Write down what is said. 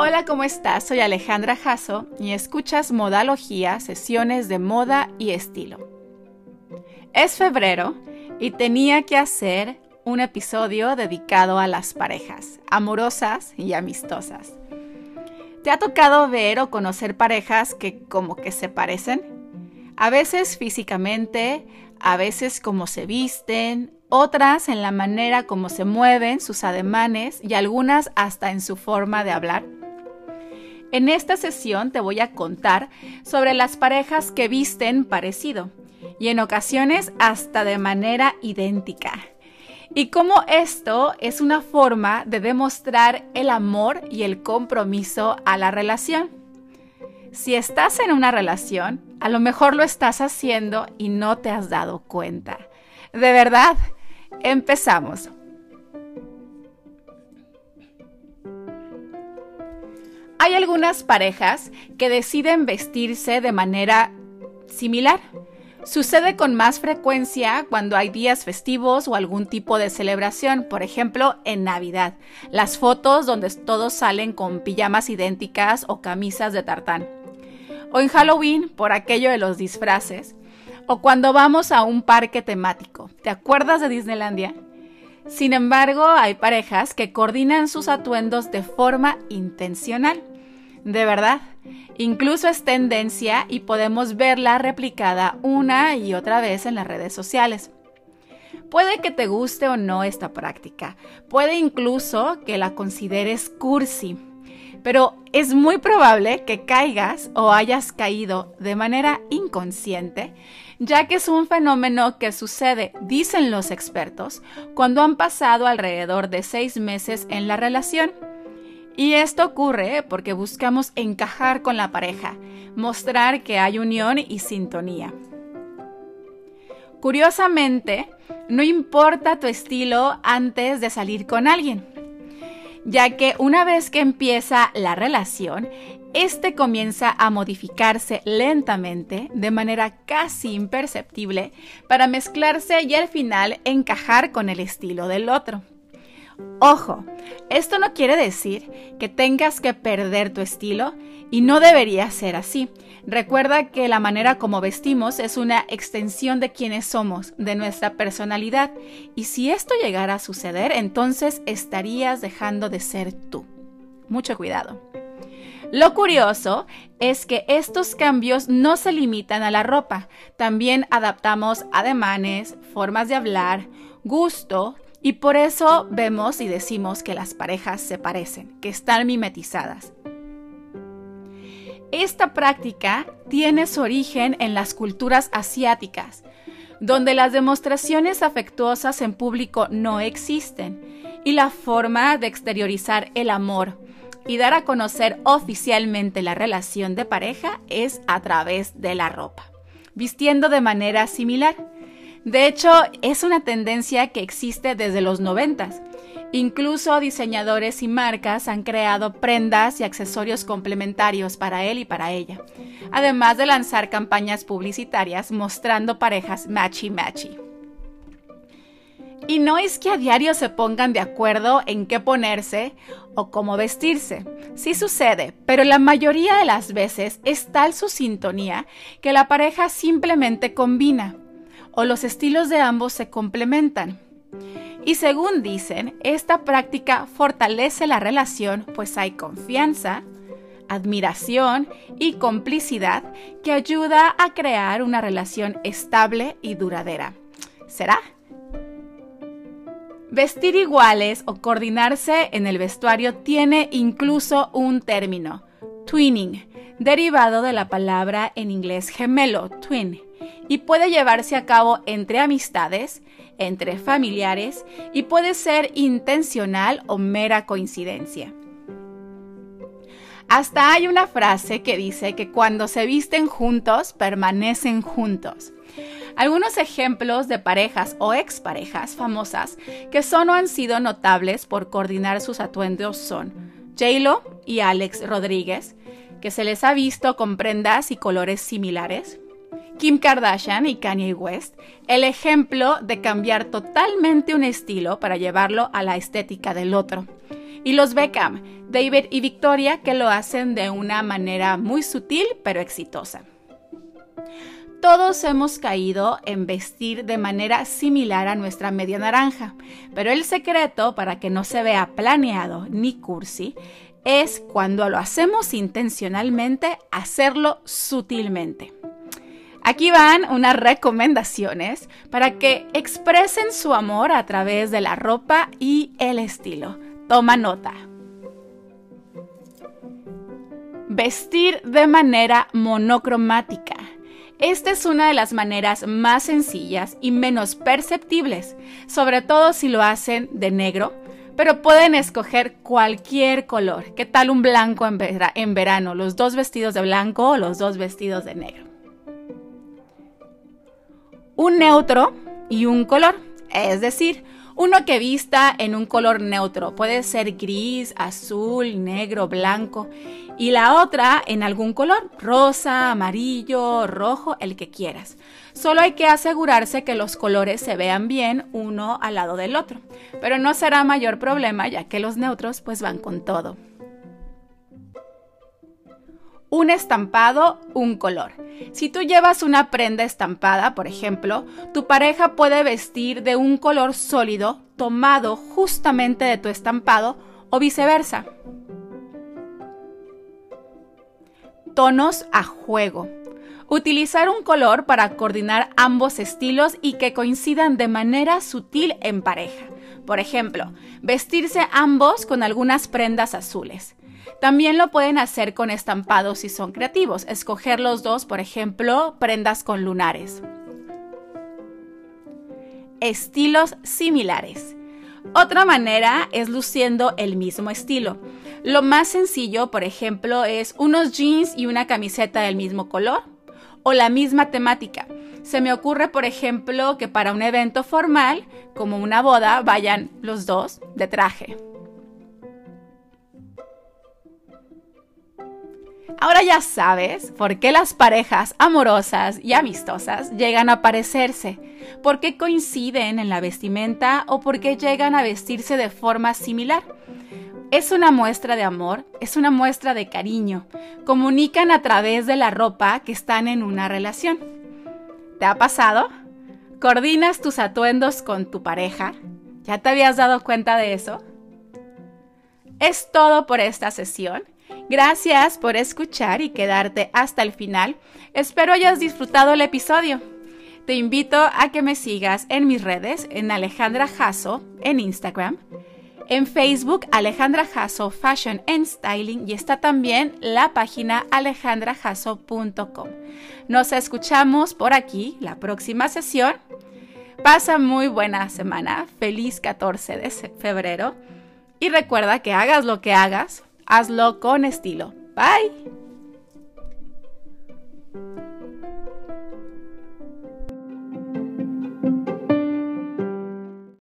Hola, ¿cómo estás? Soy Alejandra Jasso y escuchas Modalogía, sesiones de moda y estilo. Es febrero y tenía que hacer un episodio dedicado a las parejas, amorosas y amistosas. ¿Te ha tocado ver o conocer parejas que como que se parecen? A veces físicamente, a veces como se visten, otras en la manera como se mueven, sus ademanes y algunas hasta en su forma de hablar. En esta sesión te voy a contar sobre las parejas que visten parecido y en ocasiones hasta de manera idéntica. Y cómo esto es una forma de demostrar el amor y el compromiso a la relación. Si estás en una relación, a lo mejor lo estás haciendo y no te has dado cuenta. De verdad, empezamos. Hay algunas parejas que deciden vestirse de manera similar. Sucede con más frecuencia cuando hay días festivos o algún tipo de celebración, por ejemplo, en Navidad. Las fotos donde todos salen con pijamas idénticas o camisas de tartán. O en Halloween, por aquello de los disfraces. O cuando vamos a un parque temático. ¿Te acuerdas de Disneylandia? Sin embargo, hay parejas que coordinan sus atuendos de forma intencional. De verdad, incluso es tendencia y podemos verla replicada una y otra vez en las redes sociales. Puede que te guste o no esta práctica, puede incluso que la consideres cursi, pero es muy probable que caigas o hayas caído de manera inconsciente ya que es un fenómeno que sucede, dicen los expertos, cuando han pasado alrededor de seis meses en la relación. Y esto ocurre porque buscamos encajar con la pareja, mostrar que hay unión y sintonía. Curiosamente, no importa tu estilo antes de salir con alguien, ya que una vez que empieza la relación, este comienza a modificarse lentamente, de manera casi imperceptible, para mezclarse y al final encajar con el estilo del otro. Ojo, esto no quiere decir que tengas que perder tu estilo y no debería ser así. Recuerda que la manera como vestimos es una extensión de quienes somos, de nuestra personalidad, y si esto llegara a suceder, entonces estarías dejando de ser tú. Mucho cuidado. Lo curioso es que estos cambios no se limitan a la ropa, también adaptamos ademanes, formas de hablar, gusto, y por eso vemos y decimos que las parejas se parecen, que están mimetizadas. Esta práctica tiene su origen en las culturas asiáticas, donde las demostraciones afectuosas en público no existen y la forma de exteriorizar el amor, y dar a conocer oficialmente la relación de pareja es a través de la ropa, vistiendo de manera similar. De hecho, es una tendencia que existe desde los noventas. Incluso diseñadores y marcas han creado prendas y accesorios complementarios para él y para ella, además de lanzar campañas publicitarias mostrando parejas matchy-matchy. Y no es que a diario se pongan de acuerdo en qué ponerse o cómo vestirse. Sí sucede, pero la mayoría de las veces es tal su sintonía que la pareja simplemente combina o los estilos de ambos se complementan. Y según dicen, esta práctica fortalece la relación pues hay confianza, admiración y complicidad que ayuda a crear una relación estable y duradera. ¿Será? Vestir iguales o coordinarse en el vestuario tiene incluso un término, twinning, derivado de la palabra en inglés gemelo, twin, y puede llevarse a cabo entre amistades, entre familiares y puede ser intencional o mera coincidencia. Hasta hay una frase que dice que cuando se visten juntos, permanecen juntos. Algunos ejemplos de parejas o exparejas famosas que son o han sido notables por coordinar sus atuendos son J-Lo y Alex Rodríguez, que se les ha visto con prendas y colores similares. Kim Kardashian y Kanye West, el ejemplo de cambiar totalmente un estilo para llevarlo a la estética del otro. y los Beckham, David y Victoria, que lo hacen de una manera muy sutil pero exitosa. Todos hemos caído en vestir de manera similar a nuestra media naranja, pero el secreto para que no se vea planeado ni cursi es cuando lo hacemos intencionalmente, hacerlo sutilmente. Aquí van unas recomendaciones para que expresen su amor a través de la ropa y el estilo. Toma nota. Vestir de manera monocromática. Esta es una de las maneras más sencillas y menos perceptibles, sobre todo si lo hacen de negro, pero pueden escoger cualquier color. ¿Qué tal un blanco en, en verano? Los dos vestidos de blanco o los dos vestidos de negro. Un neutro y un color, es decir, uno que vista en un color neutro, puede ser gris, azul, negro, blanco, y la otra en algún color, rosa, amarillo, rojo, el que quieras. Solo hay que asegurarse que los colores se vean bien uno al lado del otro, pero no será mayor problema ya que los neutros pues van con todo un estampado, un color. Si tú llevas una prenda estampada, por ejemplo, tu pareja puede vestir de un color sólido tomado justamente de tu estampado o viceversa. Tonos a juego. Utilizar un color para coordinar ambos estilos y que coincidan de manera sutil en pareja. Por ejemplo, vestirse ambos con algunas prendas azules. También lo pueden hacer con estampados si son creativos, escoger los dos, por ejemplo, prendas con lunares. Estilos similares. Otra manera es luciendo el mismo estilo. Lo más sencillo, por ejemplo, es unos jeans y una camiseta del mismo color o la misma temática. Se me ocurre, por ejemplo, que para un evento formal, como una boda, vayan los dos de traje. Ahora ya sabes por qué las parejas amorosas y amistosas llegan a parecerse, por qué coinciden en la vestimenta o por qué llegan a vestirse de forma similar. Es una muestra de amor, es una muestra de cariño. Comunican a través de la ropa que están en una relación. ¿Te ha pasado? ¿Coordinas tus atuendos con tu pareja? ¿Ya te habías dado cuenta de eso? Es todo por esta sesión. Gracias por escuchar y quedarte hasta el final. Espero hayas disfrutado el episodio. Te invito a que me sigas en mis redes, en Alejandra Jasso, en Instagram, en Facebook Alejandra Jasso Fashion and Styling y está también la página alejandrajasso.com. Nos escuchamos por aquí la próxima sesión. Pasa muy buena semana, feliz 14 de febrero y recuerda que hagas lo que hagas, hazlo con estilo. Bye.